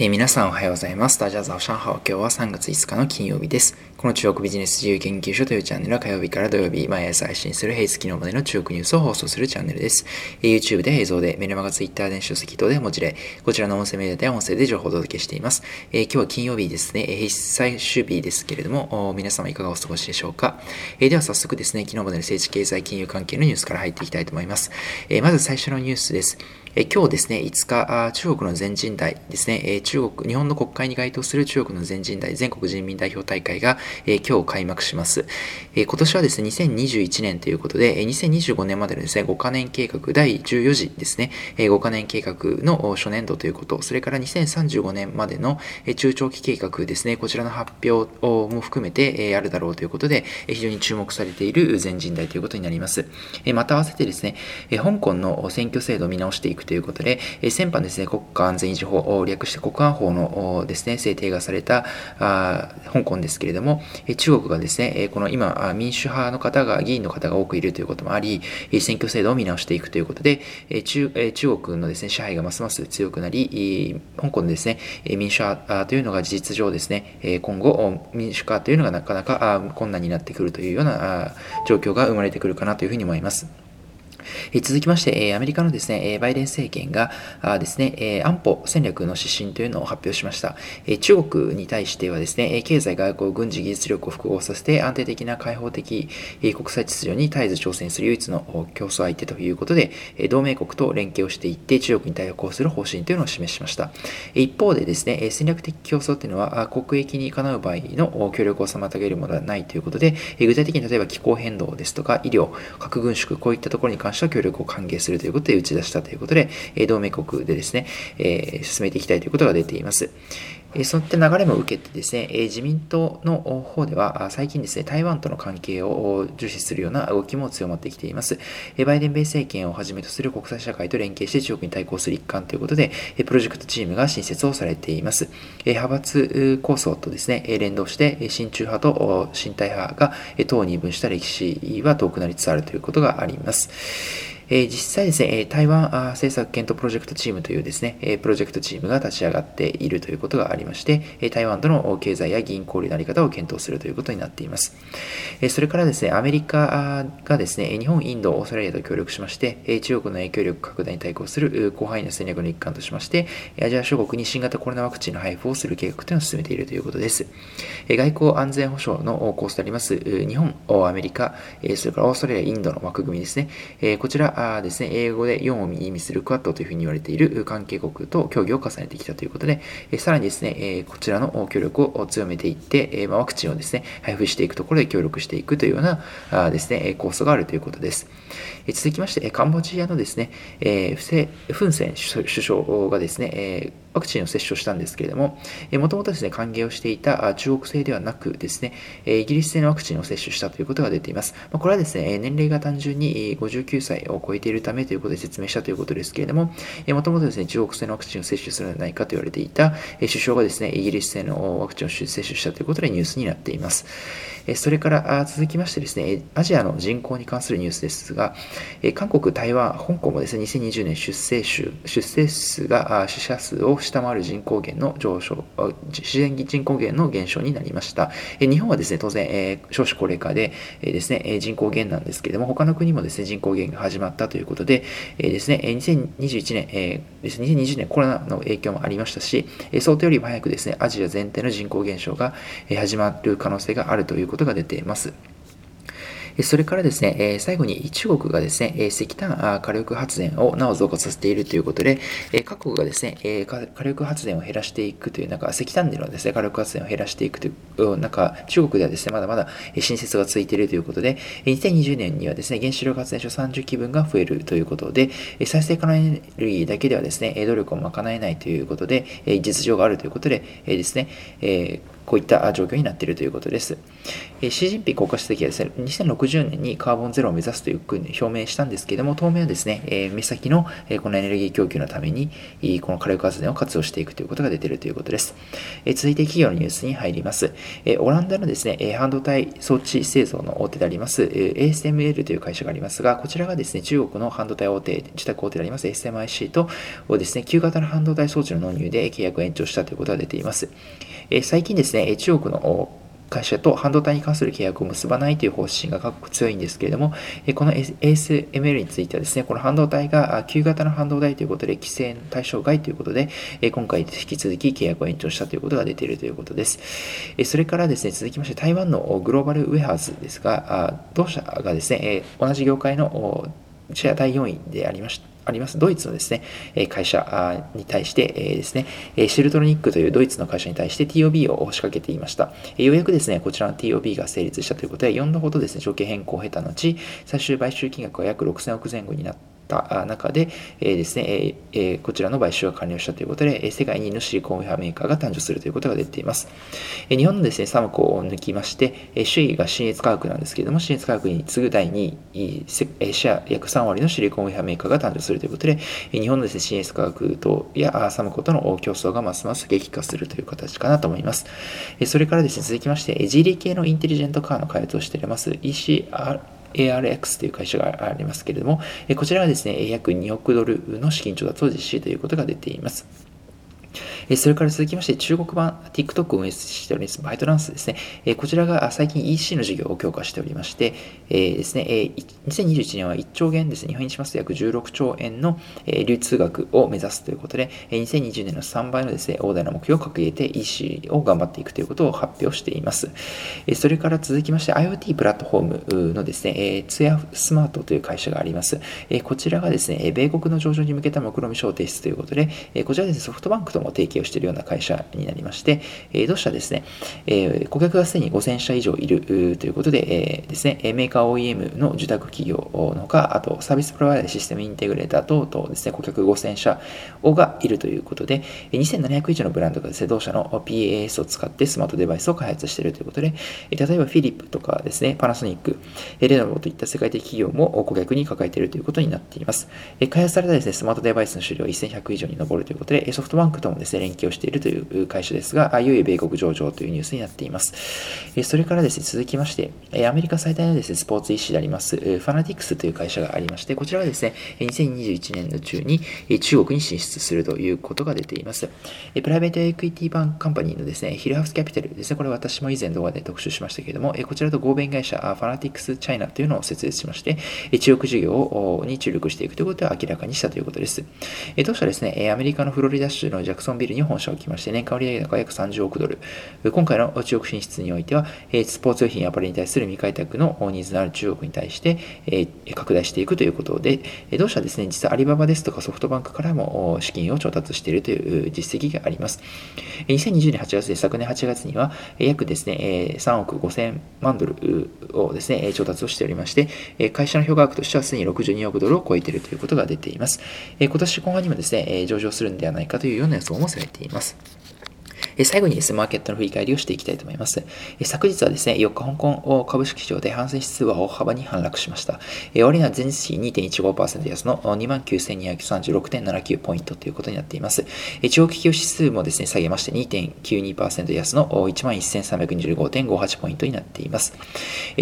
えー、皆さんおはようございます。大家早上好。今日は3月5日の金曜日です。この中国ビジネス自由研究所というチャンネルは火曜日から土曜日、毎朝配信する平日昨日までの中国ニュースを放送するチャンネルです。えー、YouTube で映像で、メルマガ Twitter で書籍等で文字で、こちらの音声メディアでは音声で情報をお届けしています。えー、今日は金曜日ですね、えー、最終日ですけれども、皆様いかがお過ごしでしょうか？えー、では早速ですね、昨日までの政治経済金融関係のニュースから入っていきたいと思います。えー、まず最初のニュースです。え今日ですね、5日、中国の全人代ですね、え中国、日本の国会に該当する中国の全人代、全国人民代表大会が、え今日開幕します。え今年はですね、2021年ということで、え2025年までのですね、5カ年計画第14次ですね、え5カ年計画の初年度ということ、それから2035年までの中長期計画ですね、こちらの発表も含めてあるだろうということで、非常に注目されている全人代ということになります。また合わせてですね、香港の選挙制度を見直していくということで、え先般ですね、国家安全維持法を、略して国安法のですね、制定がされた香港ですけれども、中国がですね、この今、民主派の方が、議員の方が多くいるということもあり、選挙制度を見直していくということで、中中国のですね、支配がますます強くなり、香港でですね、民主派というのが事実上ですね、今後、民主化というのがなかなか困難になってくるというような状況が生まれてくるかなというふうに思います。え続きまして、えアメリカのですね、えバイデン政権があですね、え安保戦略の指針というのを発表しました。え中国に対してはですね、経済、外交、軍事、技術力を複合させて安定的な開放的え国際秩序に絶えず挑戦する唯一の競争相手ということで、え同盟国と連携をしていって中国に対抗する方針というのを示しました。一方でですね、戦略的競争というのは国益にかなう場合の協力を妨げるものではないということで、具体的に例えば気候変動ですとか医療、核軍縮、こういったところに関しては協力を歓迎するということで打ち出したということで、同盟国でですね、進めていきたいということが出ています。そういった流れも受けてですね、自民党の方では最近ですね、台湾との関係を重視するような動きも強まってきています。バイデン米政権をはじめとする国際社会と連携して中国に対抗する一環ということで、プロジェクトチームが新設をされています。派閥構想とですね、連動して親中派と親台派が党に分した歴史は遠くなりつつあるということがあります。え実際ですね、台湾政策検討プロジェクトチームというですね、プロジェクトチームが立ち上がっているということがありまして、台湾との経済や議員交流のあり方を検討するということになっています。それからですね、アメリカがですね、日本、インド、オーストラリアと協力しまして、中国の影響力拡大に対抗する広範囲の戦略の一環としまして、アジア諸国に新型コロナワクチンの配布をする計画というのを進めているということです。外交安全保障のコースであります、日本、アメリカ、それからオーストラリア、インドの枠組みですね。こちらあですね、英語で4を意味するクワッドというふうに言われている関係国と協議を重ねてきたということで、さらにですね、こちらの協力を強めていって、ワクチンをですね、配布していくところで協力していくというようなですね、コースがあるということです。続きまして、カンボジアのですね、フン・セン首相がですね、ワクチンを接種したんですけれども、もともとですね、歓迎をしていた中国製ではなくですね、イギリス製のワクチンを接種したということが出ています。これはですね、年齢が単純に59歳を超えているためということで説明したということですけれども、もともとですね、中国製のワクチンを接種するのではないかと言われていた首相がですね、イギリス製のワクチンを接種したということでニュースになっています。それから続きましてですね、アジアの人口に関するニュースですが、韓国、台湾、香港もですね、2020年出生数出生数が死者数を下回る人口減の上昇、自然人口減の減少になりました。日本はですね、当然、少子高齢化でですね、人口減なんですけれども、他の国もですね、人口減が始まったということで、ですね、2021年、です2020年コロナの影響もありましたし、え想定よりも早くですね、アジア全体の人口減少が始まる可能性があるということが出ています。それからですね、最後に中国がですね、石炭火力発電をなお増加させているということで、各国がですね、火力発電を減らしていくという、なんか石炭でのですね、火力発電を減らしていくという、なんか中国ではですね、まだまだ新設がついているということで、2020年にはですね、原子力発電所30基分が増えるということで、再生可能エネルギーだけではですね、努力を賄えないということで、実情があるということで、ですね、こういった状況になっているということです。えシー・ジンピン国家主席はですね、2060年にカーボンゼロを目指すというふうに表明したんですけれども、当面はですね、え目先の、えこのエネルギー供給のために、この火力発電を活用していくということが出ているということです。え続いて企業のニュースに入ります。えオランダのですね、半導体装置製造の大手であります、ASML という会社がありますが、こちらがですね、中国の半導体大手、自宅大手であります SMIC とをですね、旧型の半導体装置の納入で契約を延長したということが出ています。え最近ですね、中国の会社と半導体に関する契約を結ばないという方針が各国強いんですけれども、この ASML についてはですね、この半導体が旧型の半導体ということで規制対象外ということで、今回引き続き契約を延長したということが出ているということです。それからですね、続きまして台湾のグローバルウェハーズですが、同社がですね、同じ業界のシェア第4位でありました。あります、ドイツのですね、会社に対してですね、シルトロニックというドイツの会社に対して TOB を仕掛けていました。ようやくですね、こちらの TOB が成立したということで、4度ほどですね、条件変更を経た後、最終買収金額は約6000億前後になってた中で、えー、ですね、えー、こちらの買収が完了したということで、世界2位のシリコンウェアメーカーが誕生するということが出ています。え日本のですね、サムコを抜きまして、え首位が新越科学なんですけれども、新越科学に次ぐ第2位、えシェア約3割のシリコンウェアメーカーが誕生するということで、え日本のですね、新越科学とやサムコとの競争がますます激化するという形かなと思います。えそれからですね、続きまして、GD 系のインテリジェントカーの開発をしております ECR ARX という会社がありますけれども、こちらはですね、約2億ドルの資金調達を実施ということが出ています。それから続きまして、中国版 TikTok を運営しております、バイトダンスですね。こちらが最近 EC の事業を強化しておりまして、ですね、2021年は1兆元ですね、日本にしますと約16兆円の流通額を目指すということで、2020年の3倍のですね、大台の目標を掲げて EC を頑張っていくということを発表しています。それから続きまして、IoT プラットフォームのですね、ツヤスマートという会社があります。こちらがですね、米国の上場に向けた目論見書を提出ということで、こちらですね、ソフトバンクとも提携をしているような会社になりまして、え同社ですね、え顧客がすでに5000社以上いるということで、えですね、メーカー OEM の受託企業のほか、あとサービスプロバイダーシステムインテグレーター等々ですね、顧客5000社がいるということで、2700以上のブランドがですね、同社の PAS を使ってスマートデバイスを開発しているということで、例えばフィリップとかですね、パナソニック、レノボといった世界的企業も顧客に抱えているということになっています。開発されたですね、スマートデバイスの種類は1100以上に上るということで、ソフトバンクともですね、連携をしているという会社ですが、いよいよ米国上場というニュースになっています。それからですね、続きまして、アメリカ最大のですね、スポーツ医師であります、ファナティクスという会社がありまして、こちらはですね、2021年度中に中国に進出するということが出ています。プライベートエクイティバンカンパニーのですね、ヒルハウスキャピタルですね、これ私も以前動画で特集しましたけれども、こちらと合弁会社、ファナティクスチャイナというのを設立しまして、中国事業に注力していくということを明らかにしたということです。当社ですね、アメリカのフロリダ州のジャクソンビルに本社を置きまして、年間売上高約30億ドル。今回の中国進出においては、スポーツ用品やアパレルに対する未開拓のニーズのある中国に対して拡大していくということで、同社はですね、実はアリババですとかソフトバンクからも資金を調達しているという実績があります。2020年8月で昨年8月には約ですね、3億5000万ドルをですね、調達をしておりまして、会社の評価額としてはすでに62億ドルを超えているということが出ています。今年後半にもですね、上場するんではないかというような予想もされています。最後にですね、マーケットの振り返りをしていきたいと思います。昨日はですね、4日香港株式市場で反戦指数は大幅に反落しました。終値は前日比2.15%安の29,236.79ポイントということになっています。長期企業指数もですね、下げまして2.92%安の11,325.58ポイントになっています。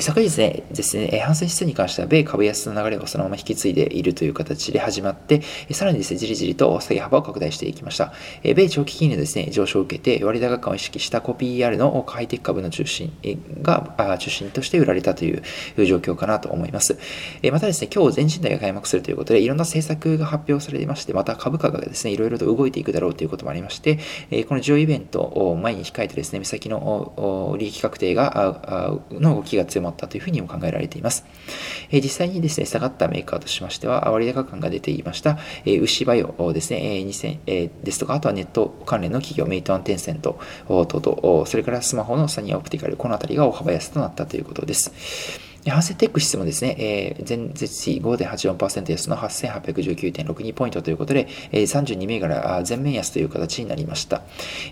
昨日ね、ですね、反戦指数に関しては米株安の流れをそのまま引き継いでいるという形で始まって、さらにですね、じりじりと下げ幅を拡大していきました。米長期金利のですね、上昇を受けて、割高感を意識したコピー ER のハイテク株の中心が中心として売られたという状況かなと思います。またですね、今日全人代が開幕するということで、いろんな政策が発表されていまして、また株価がですね、いろいろと動いていくだろうということもありまして、この重要イベントを前に控えてですね、目先の利益確定がの動きが強まったというふうにも考えられています。実際にですね、下がったメーカーとしましては、割高感が出ていました、牛バイオですね、2000ですとか、あとはネット関連の企業、メイトアンテンセント等々、それからスマホのサニーオプティカル、この辺りが大幅安となったということです。ハセテック指数もですね、えー、前日比5.84%安の8819.62ポイントということで、えー、32銘柄全面安という形になりました。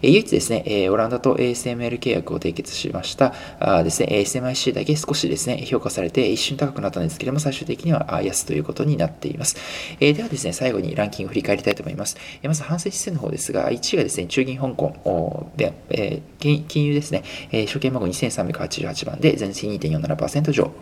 えー、唯一ですね、えー、オランダと ASML 契約を締結しましたあですね、SMIC だけ少しですね、評価されて一瞬高くなったんですけれども、最終的には安ということになっています。えー、ではですね、最後にランキングを振り返りたいと思います。えー、まず、反省指数の方ですが、1位がですね、中銀香港おで、えー、金融ですね、えー、証券番号2388番で、前日2.47%上。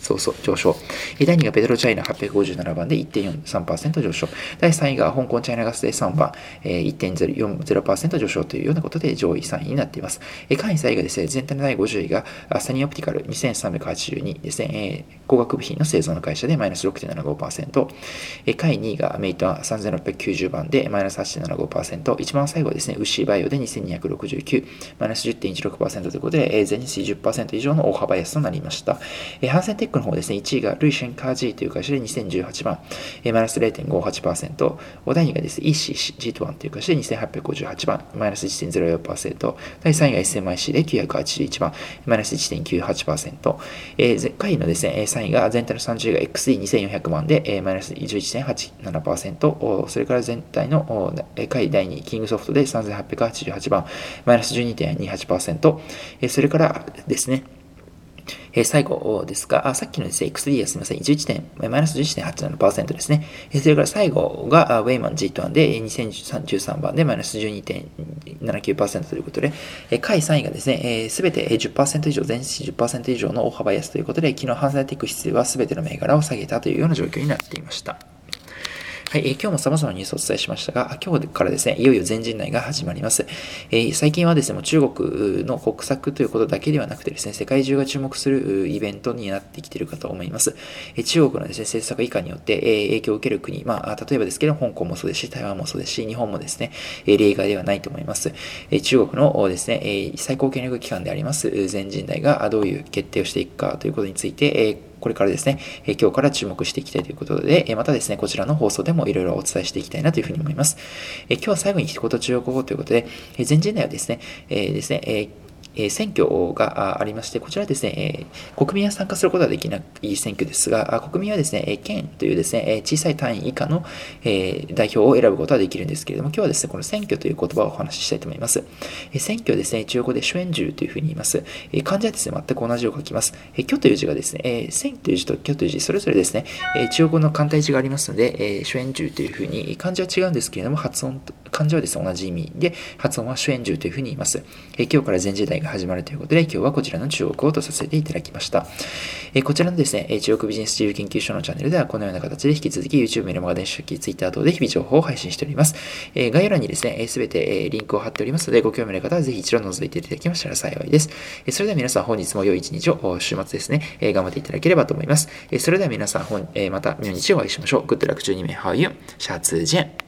そうそう、上昇。第2位がペトロチャイナ857番で1.43%上昇。第3位が香港チャイナガスで3番、えー1.40%上昇というようなことで上位3位になっています。下位3位がですね、全体の第50位がサニーオプティカル2382ですね、工学部品の製造の会社でマイナス6.75%。下位2位がメイトは3690番でマイナス8.75%。一番最後はですね、ウシーバイオで2269、マイナス10.16%ということで、全日10%以上の大幅安となりました。ハンセンテックの方ですね、1位がルイシェンカージーという会社で2018番、マイナス0.58%、お第2位がですね、ECG1 という会社で2858番、マイナス1.04%、第3位が SMIC で981番、マイナス1.98%、えー、下位のですね、3位が全体の30位が XD2400 万で、えー、マイナス11.87%、それから全体の下位第2位、キングソフトで3888番、マイナス12.28%、えー、それからですね、え、最後ですが、あさっきのですね、XD はすみません、11点、マイナス11.87%ですね。え、それから最後が、ウェイマン G1 で、2013番でマイナス12.79%ということで、えー、下位3位がですね、す、べ、て10%以上、前日10%以上の大幅安ということで、昨日ハンザーテック指数はすべての銘柄を下げたというような状況になっていました。はい、えー、今日も様々なニュースをお伝えしましたが、今日からですね、いよいよ全人内が始まります。えー、最近はですね、もう中国の国策ということだけではなくてですね、世界中が注目するイベントになってきているかと思います。えー、中国のですね、政策以下によって、えー、影響を受ける国、まあ、例えばですけど、香港もそうですし、台湾もそうですし、日本もですね、え例外ではないと思います。え中国のですね、え最高権力機関であります全人代がどういう決定をしていくかということについて、えこれからですね、今日から注目していきたいということで、またですね、こちらの放送でもいろいろお伝えしていきたいなというふうに思います。え今日は最後に一言中国語ということで、え前人代はですね、えですね、ええ選挙がありまして、こちらですね、国民は参加することはできない選挙ですが、国民はですね、県というですね、小さい単位以下の、代表を選ぶことはできるんですけれども、今日はですね、この選挙という言葉をお話ししたいと思います。え選挙ですね、中国で主演獣というふうに言います。え漢字はですね、全く同じを書きます。え虚という字がですね、え選という字と虚という字、それぞれですね、え中国語の簡体字がありますので、え主演獣というふうに、漢字は違うんですけれども、発音、漢字はですね、同じ意味で、発音は主演獣というふうに言います。え今日から全時代が始まるということで、今日はこちらの中国語とさせていただきました。えこちらのですね、中国ビジネス自由研究所のチャンネルではこのような形で引き続き YouTube、メルマガ電子書籍、Twitter 等で日々情報を配信しております。え概要欄にですね、すべてリンクを貼っておりますので、ご興味のある方はぜひ一度覗いていただきましたら幸いです。えそれでは皆さん本日も良い一日を、週末ですね、え頑張っていただければと思います。えそれでは皆さん本、えまた明日お会いしましょう。Good luck 12名、How are you? シャツジェン。